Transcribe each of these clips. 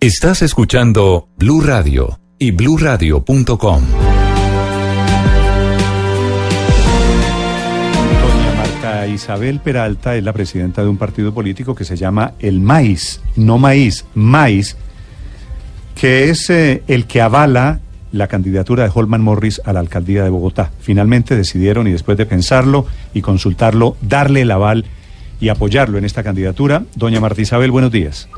Estás escuchando Blue Radio y BlueRadio.com. Doña Marta Isabel Peralta es la presidenta de un partido político que se llama el MAIS, no maíz, MAIS, que es eh, el que avala la candidatura de Holman Morris a la alcaldía de Bogotá. Finalmente decidieron, y después de pensarlo y consultarlo, darle el aval y apoyarlo en esta candidatura. Doña Marta Isabel, buenos días.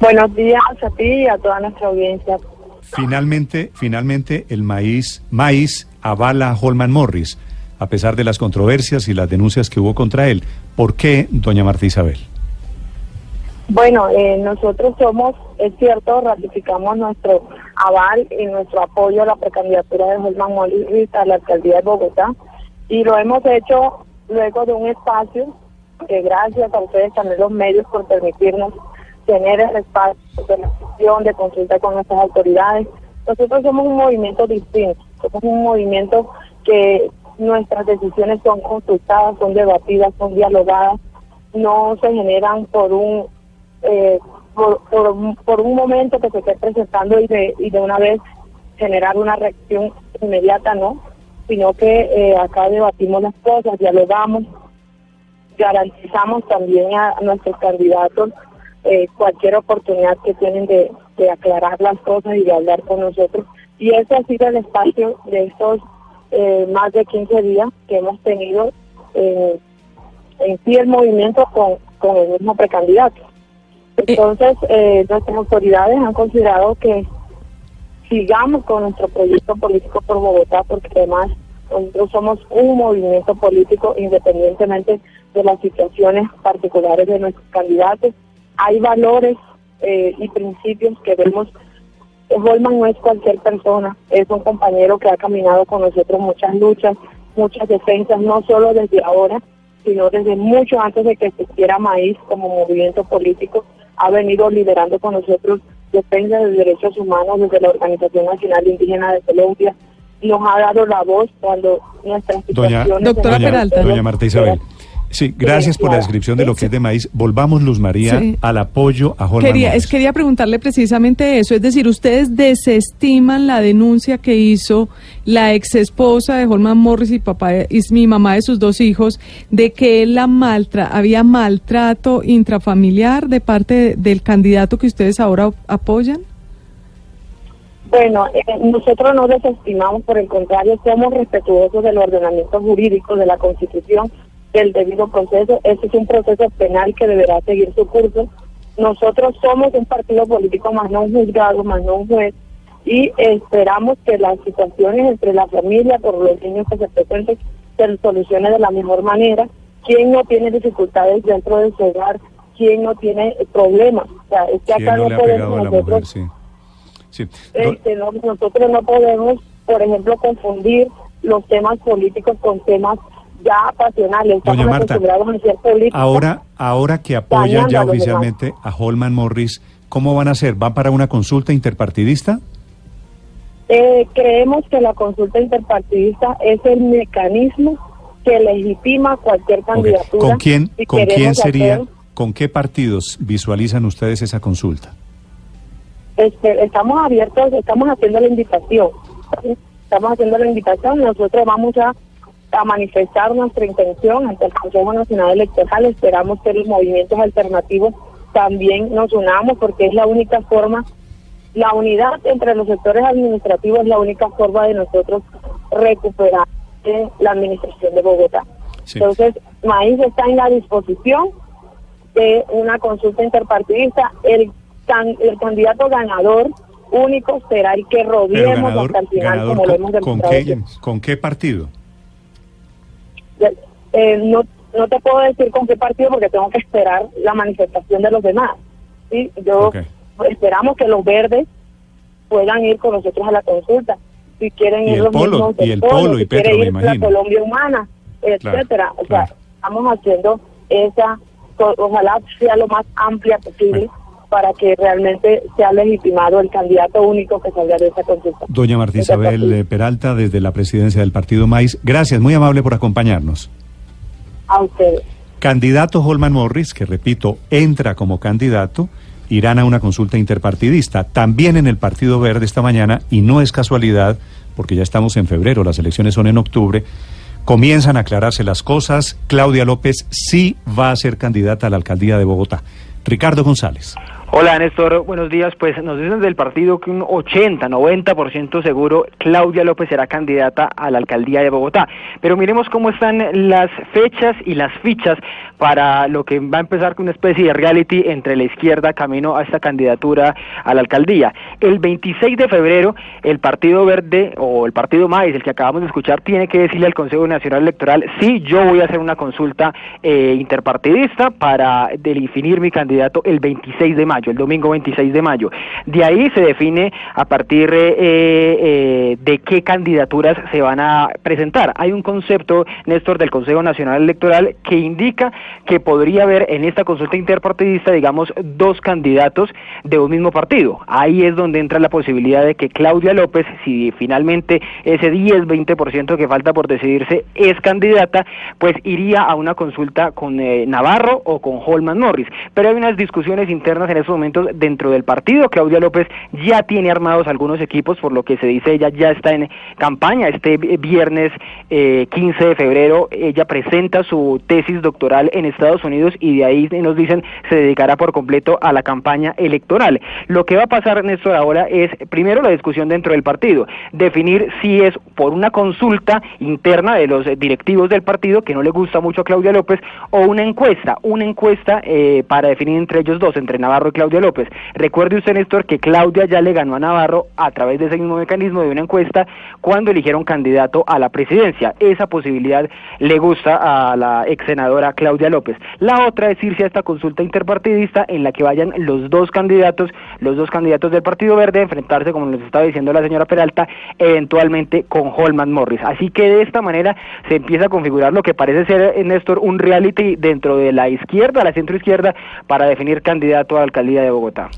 Buenos días a ti y a toda nuestra audiencia. Finalmente, finalmente el maíz, maíz avala a Holman Morris, a pesar de las controversias y las denuncias que hubo contra él. ¿Por qué, doña Marta Isabel? Bueno, eh, nosotros somos, es cierto, ratificamos nuestro aval y nuestro apoyo a la precandidatura de Holman Morris a la alcaldía de Bogotá y lo hemos hecho luego de un espacio que gracias a ustedes también los medios por permitirnos tener el espacio de la de consulta con nuestras autoridades. Nosotros somos un movimiento distinto, somos un movimiento que nuestras decisiones son consultadas, son debatidas, son dialogadas, no se generan por un eh, por, un momento que se esté presentando y de, y de una vez generar una reacción inmediata, no, sino que eh, acá debatimos las cosas, dialogamos, garantizamos también a, nuestros candidatos eh, cualquier oportunidad que tienen de, de, aclarar las cosas y de hablar con nosotros. Y ese ha sido el espacio de estos eh, más de 15 días que hemos tenido en sí el movimiento con, con el mismo precandidato. Entonces, eh, nuestras autoridades han considerado que sigamos con nuestro proyecto político por Bogotá, porque además nosotros somos un movimiento político independientemente de las situaciones particulares de nuestros candidatos. Hay valores eh, y principios que vemos. Holman no es cualquier persona, es un compañero que ha caminado con nosotros muchas luchas, muchas defensas, no solo desde ahora, sino desde mucho antes de que existiera Maíz como movimiento político ha venido liderando con nosotros defensa de derechos humanos desde la Organización Nacional Indígena de Colombia. Nos ha dado la voz cuando nuestras situaciones... Doctora Peralta. Doña Marta Isabel. Sí, gracias por la descripción de lo que es de maíz. Volvamos, Luz María, al apoyo a Holman quería, es, quería preguntarle precisamente eso, es decir, ustedes desestiman la denuncia que hizo la ex esposa de Holman Morris y papá y mi mamá de sus dos hijos de que él la maltra, había maltrato intrafamiliar de parte del candidato que ustedes ahora apoyan. Bueno, eh, nosotros no desestimamos, por el contrario, somos respetuosos del ordenamiento jurídico de la Constitución del debido proceso. Ese es un proceso penal que deberá seguir su curso. Nosotros somos un partido político más no un juzgado, más no un juez, y esperamos que las situaciones entre la familia, por los niños que se presenten, se solucionen de la mejor manera. ¿Quién no tiene dificultades dentro de su hogar? ¿Quién no tiene problemas? O sea, es que acá no, podemos nosotros... Este, nosotros no podemos, por ejemplo, confundir los temas políticos con temas ya pasionales. Doña Marta, ahora, ahora que apoyan ya oficialmente a Holman Morris, ¿cómo van a hacer? ¿Van para una consulta interpartidista? Eh, creemos que la consulta interpartidista es el mecanismo que legitima cualquier candidatura. ¿Con quién, con quién sería, con qué partidos visualizan ustedes esa consulta? Este, estamos abiertos, estamos haciendo la invitación. Estamos haciendo la invitación, nosotros vamos a a manifestar nuestra intención ante el Consejo Nacional Electoral. Esperamos que los movimientos alternativos también nos unamos porque es la única forma, la unidad entre los sectores administrativos es la única forma de nosotros recuperar la administración de Bogotá. Entonces, Maíz está en la disposición de una consulta interpartidista. El, el candidato ganador único será el que rodeemos hasta el final, como lo hemos demostrado. ¿Con qué partido? Eh, no, no te puedo decir con qué partido porque tengo que esperar la manifestación de los demás. ¿sí? Yo esperamos que los verdes puedan ir con nosotros a la consulta. Si quieren Y ir los polo, mismos del y el polo, y si Petro, quiere me ir la imagino. Colombia humana, etcétera. o sea, claro. estamos haciendo esa, ojalá sea lo más amplia posible para que realmente sea legitimado el candidato único que salga de esa consulta. Doña Marta Isabel eh, Peralta, desde la presidencia del Partido Maíz, gracias, muy amable por acompañarnos. A. Candidato Holman Morris, que repito, entra como candidato, irán a una consulta interpartidista, también en el Partido Verde esta mañana, y no es casualidad, porque ya estamos en febrero, las elecciones son en octubre, comienzan a aclararse las cosas, Claudia López sí va a ser candidata a la alcaldía de Bogotá. Ricardo González. Hola Néstor, buenos días. Pues nos dicen del partido que un 80, 90% seguro Claudia López será candidata a la alcaldía de Bogotá. Pero miremos cómo están las fechas y las fichas para lo que va a empezar con una especie de reality entre la izquierda camino a esta candidatura a la alcaldía. El 26 de febrero el Partido Verde o el Partido Maíz, el que acabamos de escuchar, tiene que decirle al Consejo Nacional Electoral sí, yo voy a hacer una consulta eh, interpartidista para definir mi candidato el 26 de mayo, el domingo 26 de mayo. De ahí se define a partir eh, eh, de qué candidaturas se van a presentar. Hay un concepto, Néstor, del Consejo Nacional Electoral que indica que podría haber en esta consulta interpartidista, digamos, dos candidatos de un mismo partido. Ahí es donde entra la posibilidad de que Claudia López, si finalmente ese 10-20% que falta por decidirse es candidata, pues iría a una consulta con eh, Navarro o con Holman Norris. Pero hay unas discusiones internas en estos momentos dentro del partido. Claudia López ya tiene armados algunos equipos, por lo que se dice ella ya está en campaña. Este viernes eh, 15 de febrero ella presenta su tesis doctoral en Estados Unidos y de ahí nos dicen se dedicará por completo a la campaña electoral. Lo que va a pasar, Néstor, ahora es primero la discusión dentro del partido, definir si es por una consulta interna de los directivos del partido, que no le gusta mucho a Claudia López, o una encuesta, una encuesta eh, para definir entre ellos dos, entre Navarro y Claudia López. Recuerde usted, Néstor, que Claudia ya le ganó a Navarro a través de ese mismo mecanismo de una encuesta cuando eligieron candidato a la presidencia. Esa posibilidad le gusta a la ex senadora Claudia López. La otra es irse a esta consulta interpartidista en la que vayan los dos candidatos, los dos candidatos del Partido Verde a enfrentarse, como nos estaba diciendo la señora Peralta, eventualmente con Holman Morris. Así que de esta manera se empieza a configurar lo que parece ser, eh, Néstor, un reality dentro de la izquierda, la centro izquierda, para definir candidato a la alcaldía de Bogotá.